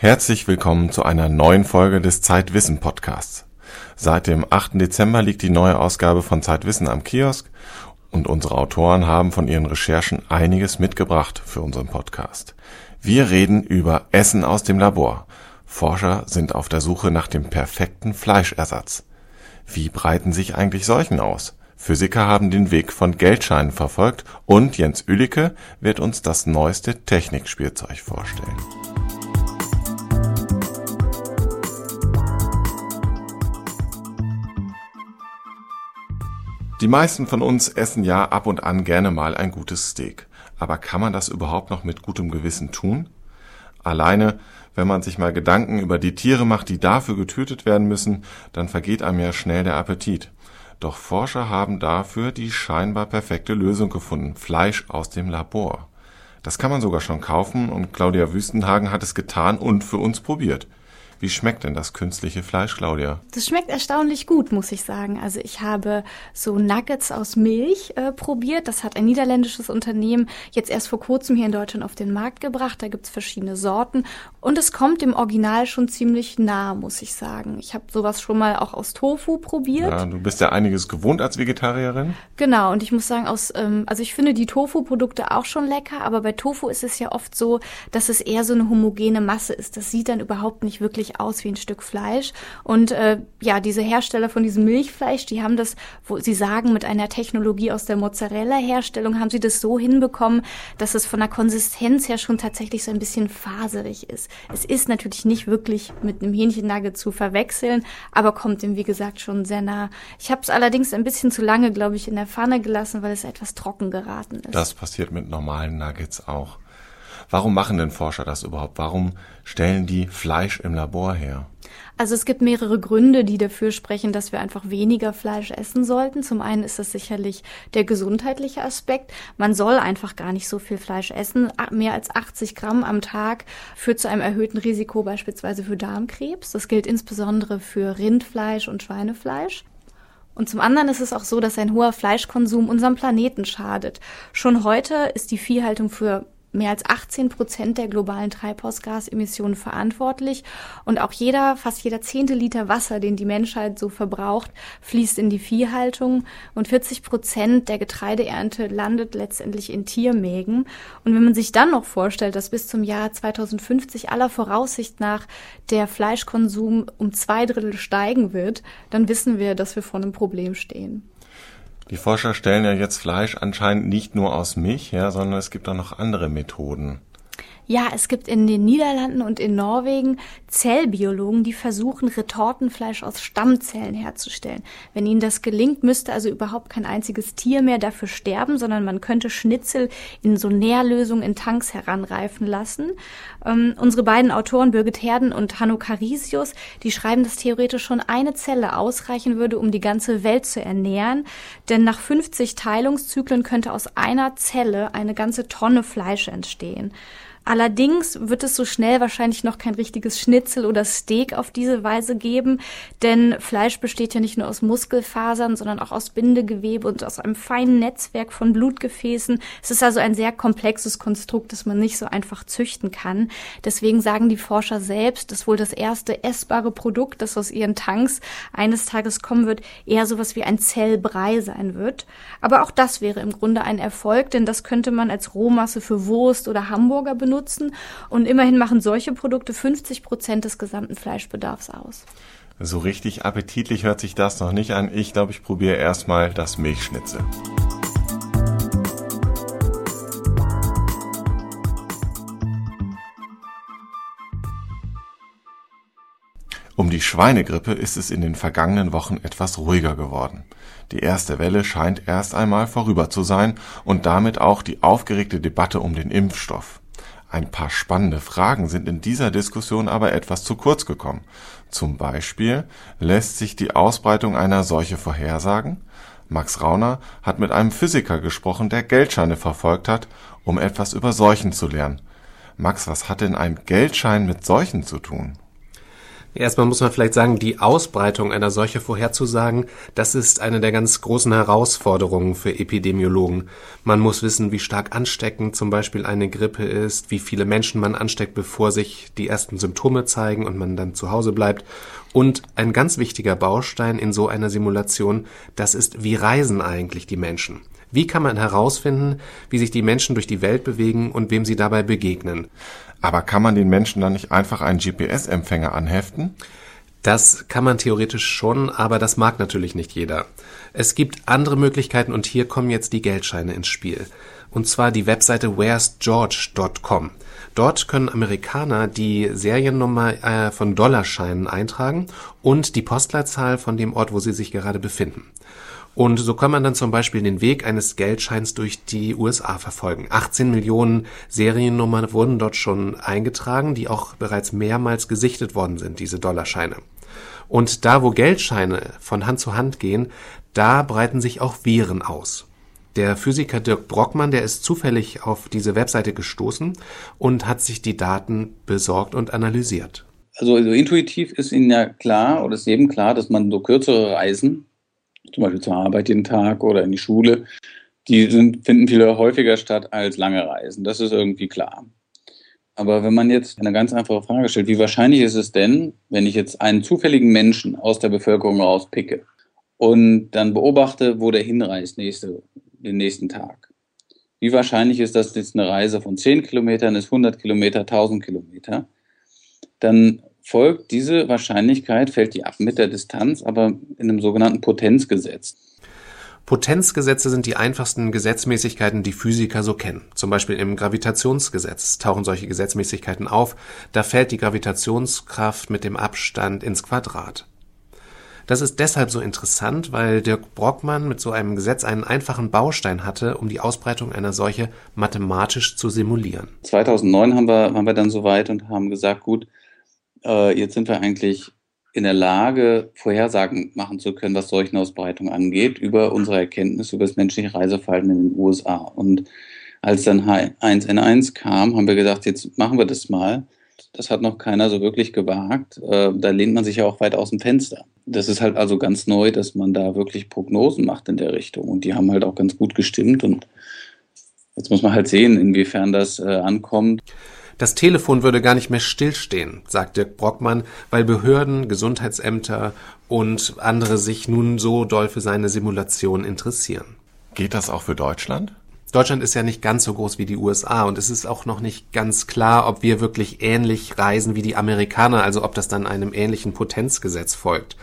Herzlich willkommen zu einer neuen Folge des Zeitwissen Podcasts. Seit dem 8. Dezember liegt die neue Ausgabe von Zeitwissen am Kiosk und unsere Autoren haben von ihren Recherchen einiges mitgebracht für unseren Podcast. Wir reden über Essen aus dem Labor. Forscher sind auf der Suche nach dem perfekten Fleischersatz. Wie breiten sich eigentlich Seuchen aus? Physiker haben den Weg von Geldscheinen verfolgt und Jens Ülicke wird uns das neueste Technikspielzeug vorstellen. Die meisten von uns essen ja ab und an gerne mal ein gutes Steak. Aber kann man das überhaupt noch mit gutem Gewissen tun? Alleine, wenn man sich mal Gedanken über die Tiere macht, die dafür getötet werden müssen, dann vergeht einem ja schnell der Appetit. Doch Forscher haben dafür die scheinbar perfekte Lösung gefunden. Fleisch aus dem Labor. Das kann man sogar schon kaufen und Claudia Wüstenhagen hat es getan und für uns probiert. Wie schmeckt denn das künstliche Fleisch, Claudia? Das schmeckt erstaunlich gut, muss ich sagen. Also ich habe so Nuggets aus Milch äh, probiert. Das hat ein niederländisches Unternehmen jetzt erst vor kurzem hier in Deutschland auf den Markt gebracht. Da gibt's verschiedene Sorten und es kommt dem Original schon ziemlich nah, muss ich sagen. Ich habe sowas schon mal auch aus Tofu probiert. Ja, du bist ja einiges gewohnt als Vegetarierin. Genau, und ich muss sagen, aus, ähm, also ich finde die Tofu-Produkte auch schon lecker, aber bei Tofu ist es ja oft so, dass es eher so eine homogene Masse ist. Das sieht dann überhaupt nicht wirklich wirklich aus wie ein Stück Fleisch. Und äh, ja, diese Hersteller von diesem Milchfleisch, die haben das, wo sie sagen, mit einer Technologie aus der Mozzarella-Herstellung haben sie das so hinbekommen, dass es von der Konsistenz her schon tatsächlich so ein bisschen faserig ist. Es ist natürlich nicht wirklich mit einem Hähnchennugget zu verwechseln, aber kommt dem, wie gesagt, schon sehr nah. Ich habe es allerdings ein bisschen zu lange, glaube ich, in der Pfanne gelassen, weil es etwas trocken geraten ist. Das passiert mit normalen Nuggets auch. Warum machen denn Forscher das überhaupt? Warum stellen die Fleisch im Labor her? Also es gibt mehrere Gründe, die dafür sprechen, dass wir einfach weniger Fleisch essen sollten. Zum einen ist das sicherlich der gesundheitliche Aspekt. Man soll einfach gar nicht so viel Fleisch essen. Mehr als 80 Gramm am Tag führt zu einem erhöhten Risiko beispielsweise für Darmkrebs. Das gilt insbesondere für Rindfleisch und Schweinefleisch. Und zum anderen ist es auch so, dass ein hoher Fleischkonsum unserem Planeten schadet. Schon heute ist die Viehhaltung für mehr als 18 Prozent der globalen Treibhausgasemissionen verantwortlich und auch jeder, fast jeder zehnte Liter Wasser, den die Menschheit so verbraucht, fließt in die Viehhaltung und 40 Prozent der Getreideernte landet letztendlich in Tiermägen. Und wenn man sich dann noch vorstellt, dass bis zum Jahr 2050 aller Voraussicht nach der Fleischkonsum um zwei Drittel steigen wird, dann wissen wir, dass wir vor einem Problem stehen. Die Forscher stellen ja jetzt Fleisch anscheinend nicht nur aus Milch her, sondern es gibt auch noch andere Methoden. Ja, es gibt in den Niederlanden und in Norwegen Zellbiologen, die versuchen, Retortenfleisch aus Stammzellen herzustellen. Wenn ihnen das gelingt, müsste also überhaupt kein einziges Tier mehr dafür sterben, sondern man könnte Schnitzel in so Nährlösungen in Tanks heranreifen lassen. Ähm, unsere beiden Autoren Birgit Herden und Hanno Carisius, die schreiben, dass theoretisch schon eine Zelle ausreichen würde, um die ganze Welt zu ernähren. Denn nach 50 Teilungszyklen könnte aus einer Zelle eine ganze Tonne Fleisch entstehen. Allerdings wird es so schnell wahrscheinlich noch kein richtiges Schnitzel oder Steak auf diese Weise geben, denn Fleisch besteht ja nicht nur aus Muskelfasern, sondern auch aus Bindegewebe und aus einem feinen Netzwerk von Blutgefäßen. Es ist also ein sehr komplexes Konstrukt, das man nicht so einfach züchten kann. Deswegen sagen die Forscher selbst, dass wohl das erste essbare Produkt, das aus ihren Tanks eines Tages kommen wird, eher sowas wie ein Zellbrei sein wird. Aber auch das wäre im Grunde ein Erfolg, denn das könnte man als Rohmasse für Wurst oder Hamburger benutzen nutzen. Und immerhin machen solche Produkte 50 Prozent des gesamten Fleischbedarfs aus. So richtig appetitlich hört sich das noch nicht an. Ich glaube, ich probiere erstmal das Milchschnitzel. Um die Schweinegrippe ist es in den vergangenen Wochen etwas ruhiger geworden. Die erste Welle scheint erst einmal vorüber zu sein und damit auch die aufgeregte Debatte um den Impfstoff. Ein paar spannende Fragen sind in dieser Diskussion aber etwas zu kurz gekommen. Zum Beispiel lässt sich die Ausbreitung einer Seuche vorhersagen? Max Rauner hat mit einem Physiker gesprochen, der Geldscheine verfolgt hat, um etwas über Seuchen zu lernen. Max, was hat denn ein Geldschein mit Seuchen zu tun? Erstmal muss man vielleicht sagen, die Ausbreitung einer Seuche vorherzusagen, das ist eine der ganz großen Herausforderungen für Epidemiologen. Man muss wissen, wie stark ansteckend zum Beispiel eine Grippe ist, wie viele Menschen man ansteckt, bevor sich die ersten Symptome zeigen und man dann zu Hause bleibt. Und ein ganz wichtiger Baustein in so einer Simulation, das ist, wie reisen eigentlich die Menschen? Wie kann man herausfinden, wie sich die Menschen durch die Welt bewegen und wem sie dabei begegnen? Aber kann man den Menschen dann nicht einfach einen GPS-Empfänger anheften? Das kann man theoretisch schon, aber das mag natürlich nicht jeder. Es gibt andere Möglichkeiten und hier kommen jetzt die Geldscheine ins Spiel. Und zwar die Webseite where'sgeorge.com. Dort können Amerikaner die Seriennummer äh, von Dollarscheinen eintragen und die Postleitzahl von dem Ort, wo sie sich gerade befinden. Und so kann man dann zum Beispiel den Weg eines Geldscheins durch die USA verfolgen. 18 Millionen Seriennummern wurden dort schon eingetragen, die auch bereits mehrmals gesichtet worden sind, diese Dollarscheine. Und da, wo Geldscheine von Hand zu Hand gehen, da breiten sich auch Viren aus. Der Physiker Dirk Brockmann, der ist zufällig auf diese Webseite gestoßen und hat sich die Daten besorgt und analysiert. Also, also intuitiv ist Ihnen ja klar oder ist jedem klar, dass man so kürzere Reisen zum Beispiel zur Arbeit jeden Tag oder in die Schule, die sind, finden viel häufiger statt als lange Reisen. Das ist irgendwie klar. Aber wenn man jetzt eine ganz einfache Frage stellt, wie wahrscheinlich ist es denn, wenn ich jetzt einen zufälligen Menschen aus der Bevölkerung rauspicke und dann beobachte, wo der hinreist nächste, den nächsten Tag? Wie wahrscheinlich ist das jetzt eine Reise von 10 Kilometern, ist 100 Kilometer, 1000 Kilometer? Dann folgt diese Wahrscheinlichkeit, fällt die ab mit der Distanz, aber in einem sogenannten Potenzgesetz. Potenzgesetze sind die einfachsten Gesetzmäßigkeiten, die Physiker so kennen. Zum Beispiel im Gravitationsgesetz tauchen solche Gesetzmäßigkeiten auf. Da fällt die Gravitationskraft mit dem Abstand ins Quadrat. Das ist deshalb so interessant, weil Dirk Brockmann mit so einem Gesetz einen einfachen Baustein hatte, um die Ausbreitung einer Seuche mathematisch zu simulieren. 2009 haben wir, waren wir dann so weit und haben gesagt, gut, äh, jetzt sind wir eigentlich in der Lage, Vorhersagen machen zu können, was Seuchenausbreitung angeht, über unsere Erkenntnis über das menschliche Reiseverhalten in den USA. Und als dann H1N1 kam, haben wir gedacht, jetzt machen wir das mal. Das hat noch keiner so wirklich gewagt. Äh, da lehnt man sich ja auch weit aus dem Fenster. Das ist halt also ganz neu, dass man da wirklich Prognosen macht in der Richtung. Und die haben halt auch ganz gut gestimmt. Und jetzt muss man halt sehen, inwiefern das äh, ankommt. Das Telefon würde gar nicht mehr stillstehen, sagt Dirk Brockmann, weil Behörden, Gesundheitsämter und andere sich nun so doll für seine Simulation interessieren. Geht das auch für Deutschland? Deutschland ist ja nicht ganz so groß wie die USA und es ist auch noch nicht ganz klar, ob wir wirklich ähnlich reisen wie die Amerikaner, also ob das dann einem ähnlichen Potenzgesetz folgt.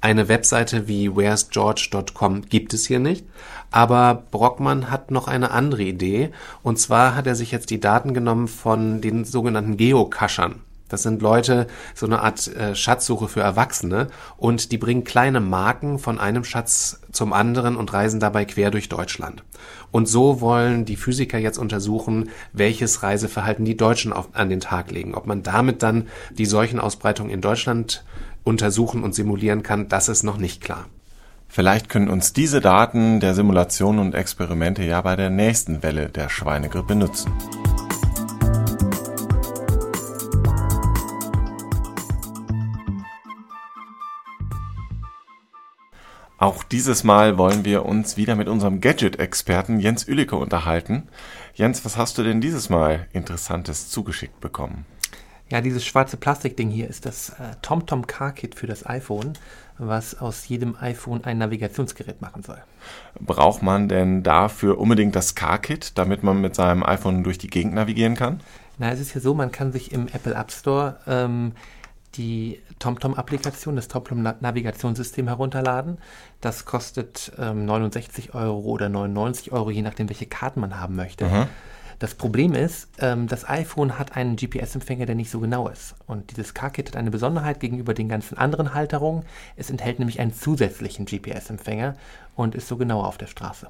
Eine Webseite wie where'sgeorge.com gibt es hier nicht, aber Brockmann hat noch eine andere Idee. Und zwar hat er sich jetzt die Daten genommen von den sogenannten Geocachern. Das sind Leute, so eine Art äh, Schatzsuche für Erwachsene und die bringen kleine Marken von einem Schatz zum anderen und reisen dabei quer durch Deutschland. Und so wollen die Physiker jetzt untersuchen, welches Reiseverhalten die Deutschen auf, an den Tag legen. Ob man damit dann die Seuchenausbreitung in Deutschland untersuchen und simulieren kann, das ist noch nicht klar. Vielleicht können uns diese Daten der Simulationen und Experimente ja bei der nächsten Welle der Schweinegrippe nutzen. Auch dieses Mal wollen wir uns wieder mit unserem Gadget-Experten Jens Ülicke unterhalten. Jens, was hast du denn dieses Mal Interessantes zugeschickt bekommen? Ja, dieses schwarze Plastikding hier ist das äh, TomTom Car Kit für das iPhone, was aus jedem iPhone ein Navigationsgerät machen soll. Braucht man denn dafür unbedingt das Car Kit, damit man mit seinem iPhone durch die Gegend navigieren kann? Na, es ist ja so, man kann sich im Apple App Store ähm, die TomTom-Applikation, das TomTom-Navigationssystem herunterladen. Das kostet ähm, 69 Euro oder 99 Euro, je nachdem, welche Karten man haben möchte. Mhm. Das Problem ist, ähm, das iPhone hat einen GPS-Empfänger, der nicht so genau ist. Und dieses Car-Kit hat eine Besonderheit gegenüber den ganzen anderen Halterungen. Es enthält nämlich einen zusätzlichen GPS-Empfänger und ist so genau auf der Straße.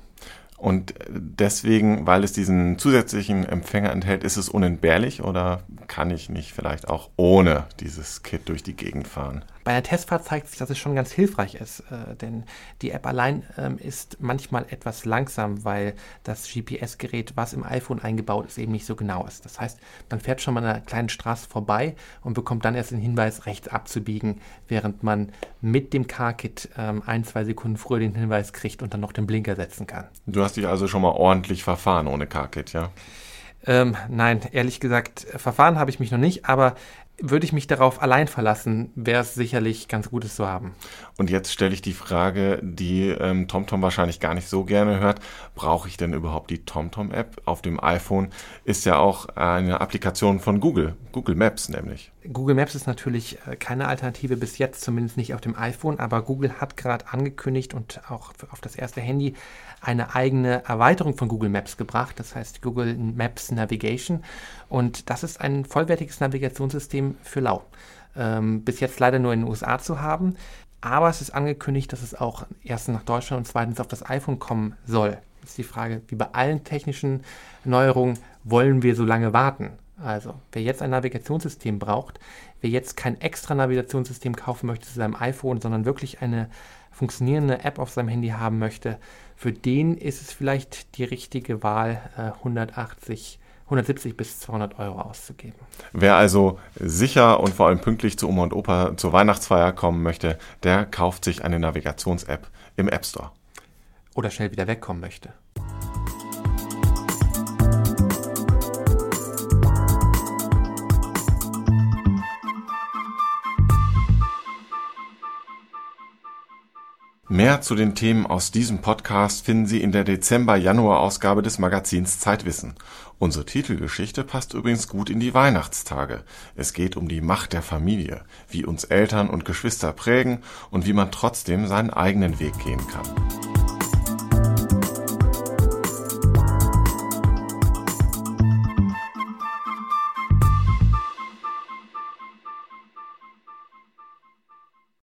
Und deswegen, weil es diesen zusätzlichen Empfänger enthält, ist es unentbehrlich oder kann ich nicht vielleicht auch ohne dieses Kit durch die Gegend fahren? Bei einer Testfahrt zeigt sich, dass es schon ganz hilfreich ist, äh, denn die App allein ähm, ist manchmal etwas langsam, weil das GPS-Gerät, was im iPhone eingebaut ist, eben nicht so genau ist. Das heißt, man fährt schon mal an einer kleinen Straße vorbei und bekommt dann erst den Hinweis, rechts abzubiegen, während man mit dem Car-Kit ähm, ein, zwei Sekunden früher den Hinweis kriegt und dann noch den Blinker setzen kann. Du hast dich also schon mal ordentlich verfahren ohne Car-Kit, ja? Ähm, nein, ehrlich gesagt, verfahren habe ich mich noch nicht, aber würde ich mich darauf allein verlassen, wäre es sicherlich ganz gut, es zu haben. Und jetzt stelle ich die Frage, die ähm, TomTom wahrscheinlich gar nicht so gerne hört. Brauche ich denn überhaupt die TomTom-App? Auf dem iPhone ist ja auch eine Applikation von Google, Google Maps nämlich. Google Maps ist natürlich äh, keine Alternative bis jetzt, zumindest nicht auf dem iPhone, aber Google hat gerade angekündigt und auch auf das erste Handy eine eigene Erweiterung von Google Maps gebracht, das heißt Google Maps Navigation. Und das ist ein vollwertiges Navigationssystem für Lau. Ähm, bis jetzt leider nur in den USA zu haben, aber es ist angekündigt, dass es auch erstens nach Deutschland und zweitens auf das iPhone kommen soll. Jetzt ist die Frage, wie bei allen technischen Neuerungen, wollen wir so lange warten? Also, wer jetzt ein Navigationssystem braucht, wer jetzt kein extra Navigationssystem kaufen möchte zu seinem iPhone, sondern wirklich eine funktionierende App auf seinem Handy haben möchte, für den ist es vielleicht die richtige Wahl, 180 äh, 170 bis 200 Euro auszugeben. Wer also sicher und vor allem pünktlich zu Oma und Opa zur Weihnachtsfeier kommen möchte, der kauft sich eine Navigations-App im App Store. Oder schnell wieder wegkommen möchte. Mehr zu den Themen aus diesem Podcast finden Sie in der Dezember-Januar-Ausgabe des Magazins Zeitwissen. Unsere Titelgeschichte passt übrigens gut in die Weihnachtstage. Es geht um die Macht der Familie, wie uns Eltern und Geschwister prägen und wie man trotzdem seinen eigenen Weg gehen kann.